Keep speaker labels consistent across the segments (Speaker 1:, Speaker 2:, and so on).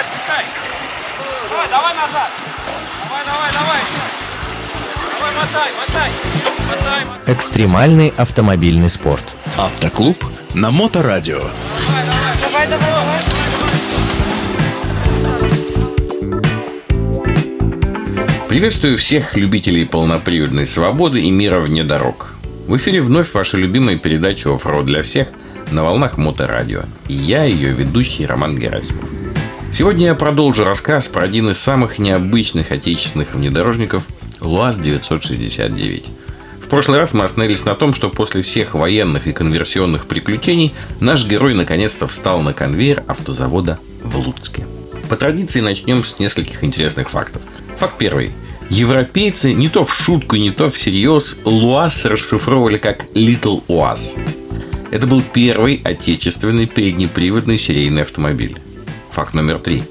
Speaker 1: отпускай. Давай, давай назад. Давай, давай, давай. Давай, мотай, мотай. Мотай, мотай.
Speaker 2: Экстремальный автомобильный спорт.
Speaker 3: Автоклуб на Моторадио.
Speaker 4: Давай, давай, давай.
Speaker 5: Приветствую всех любителей полноприводной свободы и мира вне дорог. В эфире вновь ваша любимая передача «Оффроуд для всех» на волнах Моторадио. И я, ее ведущий Роман Герасимов. Сегодня я продолжу рассказ про один из самых необычных отечественных внедорожников – ЛуАЗ-969. В прошлый раз мы остановились на том, что после всех военных и конверсионных приключений наш герой наконец-то встал на конвейер автозавода в Луцке. По традиции начнем с нескольких интересных фактов. Факт первый. Европейцы не то в шутку, не то всерьез ЛуАЗ расшифровывали как Little УАЗ. Это был первый отечественный переднеприводный серийный автомобиль. Факт номер три.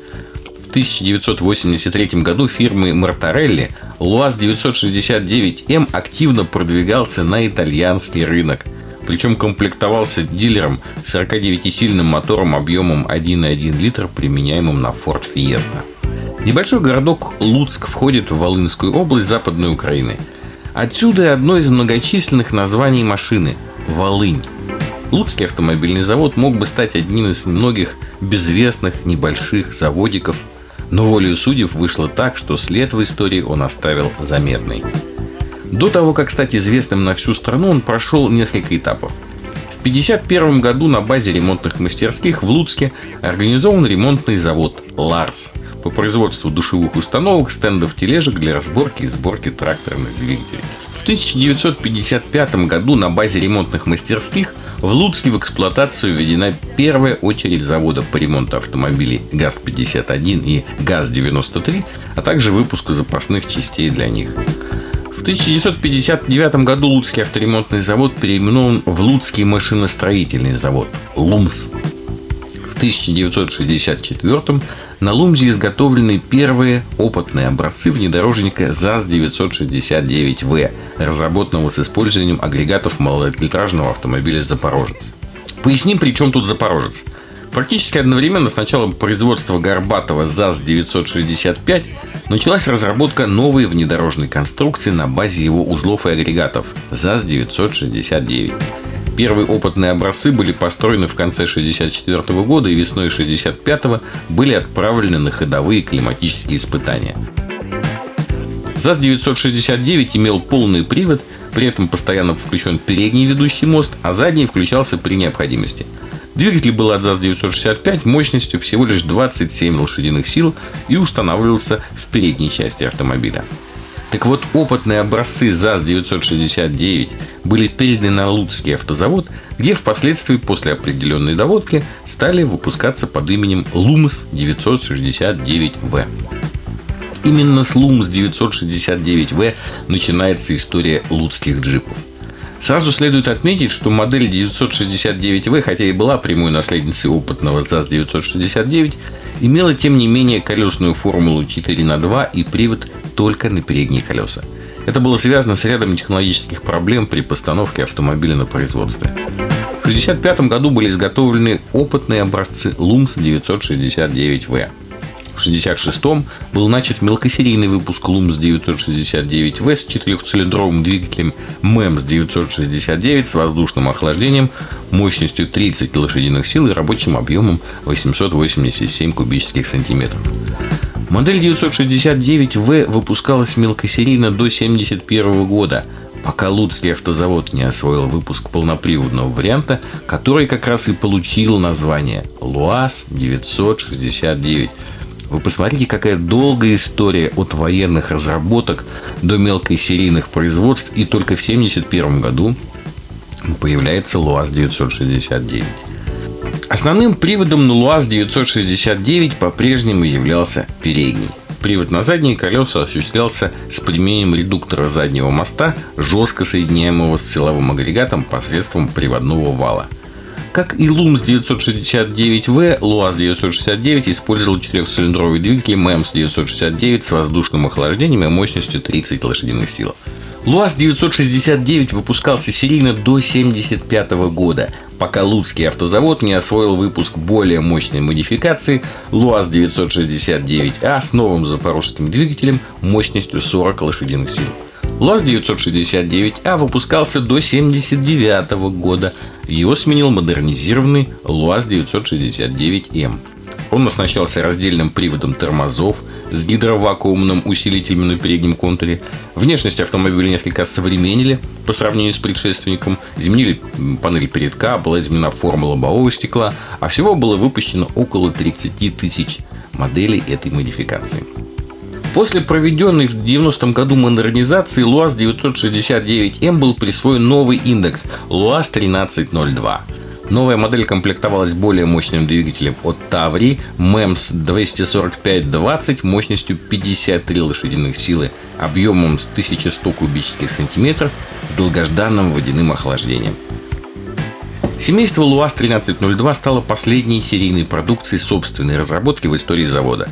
Speaker 5: В 1983 году фирмы Мартарелли ЛуАЗ-969М активно продвигался на итальянский рынок. Причем комплектовался дилером 49-сильным мотором объемом 1,1 литр, применяемым на Ford Fiesta. Небольшой городок Луцк входит в Волынскую область Западной Украины. Отсюда и одно из многочисленных названий машины – Волынь. Луцкий автомобильный завод мог бы стать одним из многих безвестных небольших заводиков, но волею судеб вышло так, что след в истории он оставил заметный. До того, как стать известным на всю страну, он прошел несколько этапов. В 1951 году на базе ремонтных мастерских в Луцке организован ремонтный завод «Ларс», по производству душевых установок, стендов тележек для разборки и сборки тракторных двигателей. В 1955 году на базе ремонтных мастерских в Луцке в эксплуатацию введена первая очередь завода по ремонту автомобилей ГАЗ-51 и ГАЗ-93, а также выпуску запасных частей для них. В 1959 году Луцкий авторемонтный завод переименован в Луцкий машиностроительный завод ЛУМС. В 1964 на Лумзе изготовлены первые опытные образцы внедорожника ЗАЗ-969В, разработанного с использованием агрегатов малолитражного автомобиля «Запорожец». Поясним, при чем тут «Запорожец». Практически одновременно с началом производства горбатого ЗАЗ-965 началась разработка новой внедорожной конструкции на базе его узлов и агрегатов ЗАЗ-969. Первые опытные образцы были построены в конце 1964 года и весной 1965 были отправлены на ходовые климатические испытания. ЗАЗ-969 имел полный привод, при этом постоянно включен передний ведущий мост, а задний включался при необходимости. Двигатель был от ЗАЗ-965 мощностью всего лишь 27 лошадиных сил и устанавливался в передней части автомобиля. Так вот, опытные образцы ЗАЗ-969 были переданы на Луцкий автозавод, где впоследствии после определенной доводки стали выпускаться под именем ЛУМС-969В. Именно с ЛУМС-969В начинается история луцких джипов. Сразу следует отметить, что модель 969В, хотя и была прямой наследницей опытного ЗАЗ-969, имела тем не менее колесную формулу 4 на 2 и привод только на передние колеса. Это было связано с рядом технологических проблем при постановке автомобиля на производстве. В 1965 году были изготовлены опытные образцы ЛУМС 969В. В 1966 был начат мелкосерийный выпуск ЛУМС 969В с четырехцилиндровым двигателем МЭМС 969 с воздушным охлаждением мощностью 30 лошадиных сил и рабочим объемом 887 кубических сантиметров. Модель 969В выпускалась мелкосерийно до 1971 года, пока Луцкий автозавод не освоил выпуск полноприводного варианта, который как раз и получил название ЛуАЗ-969. Вы посмотрите, какая долгая история от военных разработок до мелкосерийных производств, и только в 1971 году появляется ЛуАЗ-969. Основным приводом на ЛуАЗ-969 по-прежнему являлся передний. Привод на задние колеса осуществлялся с применением редуктора заднего моста, жестко соединяемого с силовым агрегатом посредством приводного вала. Как и ЛУМС 969В, ЛуАЗ 969 использовал четырехцилиндровый двигатель МЭМС 969 с воздушным охлаждением и мощностью 30 лошадиных сил. ЛуАЗ 969 выпускался серийно до 1975 года. пока Луцкий автозавод не освоил выпуск более мощной модификации ЛуАЗ 969А с новым запорожским двигателем мощностью 40 лошадиных сил. ЛуАЗ 969А выпускался до 1979 года. Его сменил модернизированный ЛуАЗ 969М. Он оснащался раздельным приводом тормозов с гидровакуумным усилителем на переднем контуре. Внешность автомобиля несколько современнили по сравнению с предшественником. Изменили панель передка, была изменена форма лобового стекла, а всего было выпущено около 30 тысяч моделей этой модификации. После проведенной в 90-м году модернизации ЛуАЗ 969М был присвоен новый индекс ЛуАЗ 1302. Новая модель комплектовалась более мощным двигателем от Таври MEMS 245-20 мощностью 53 лошадиных силы, объемом 1100 кубических сантиметров с долгожданным водяным охлаждением. Семейство ЛуАЗ 1302 стало последней серийной продукцией собственной разработки в истории завода.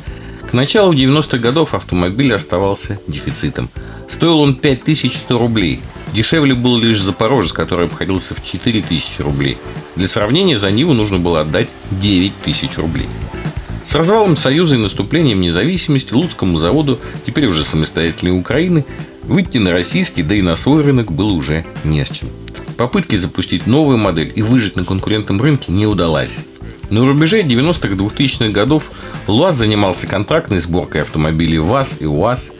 Speaker 5: К началу 90-х годов автомобиль оставался дефицитом. Стоил он 5100 рублей. Дешевле был лишь Запорожец, который обходился в 4000 рублей. Для сравнения, за Ниву нужно было отдать 9000 рублей. С развалом Союза и наступлением независимости Луцкому заводу, теперь уже самостоятельной Украины, выйти на российский, да и на свой рынок было уже не с чем. Попытки запустить новую модель и выжить на конкурентном рынке не удалось. На рубеже 90-х 2000-х годов ЛуАЗ занимался контрактной сборкой автомобилей ВАЗ и УАЗ,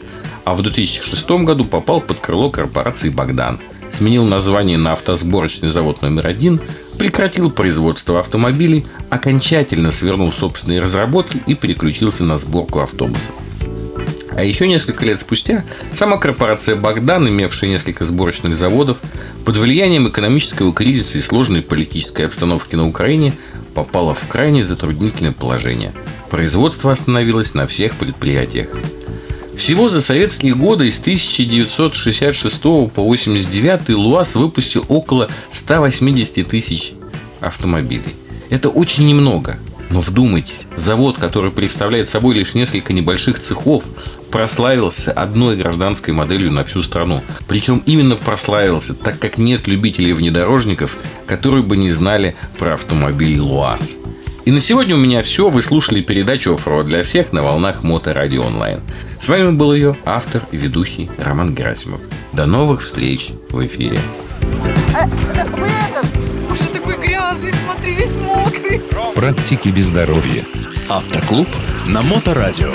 Speaker 5: а в 2006 году попал под крыло корпорации «Богдан», сменил название на автосборочный завод номер один, прекратил производство автомобилей, окончательно свернул собственные разработки и переключился на сборку автобусов. А еще несколько лет спустя сама корпорация «Богдан», имевшая несколько сборочных заводов, под влиянием экономического кризиса и сложной политической обстановки на Украине попала в крайне затруднительное положение. Производство остановилось на всех предприятиях. Всего за советские годы из 1966 по 1989 ЛуАЗ выпустил около 180 тысяч автомобилей. Это очень немного. Но вдумайтесь, завод, который представляет собой лишь несколько небольших цехов, прославился одной гражданской моделью на всю страну. Причем именно прославился, так как нет любителей внедорожников, которые бы не знали про автомобиль ЛуАЗ. И на сегодня у меня все. Вы слушали передачу «Оффроуд для всех» на волнах Моторадио Онлайн. С вами был ее автор и ведущий Роман Герасимов. До новых встреч в эфире.
Speaker 4: А, да, вы это, уже такой грязный, смотри, весь мокрый.
Speaker 2: Практики без здоровья.
Speaker 3: Автоклуб на Моторадио.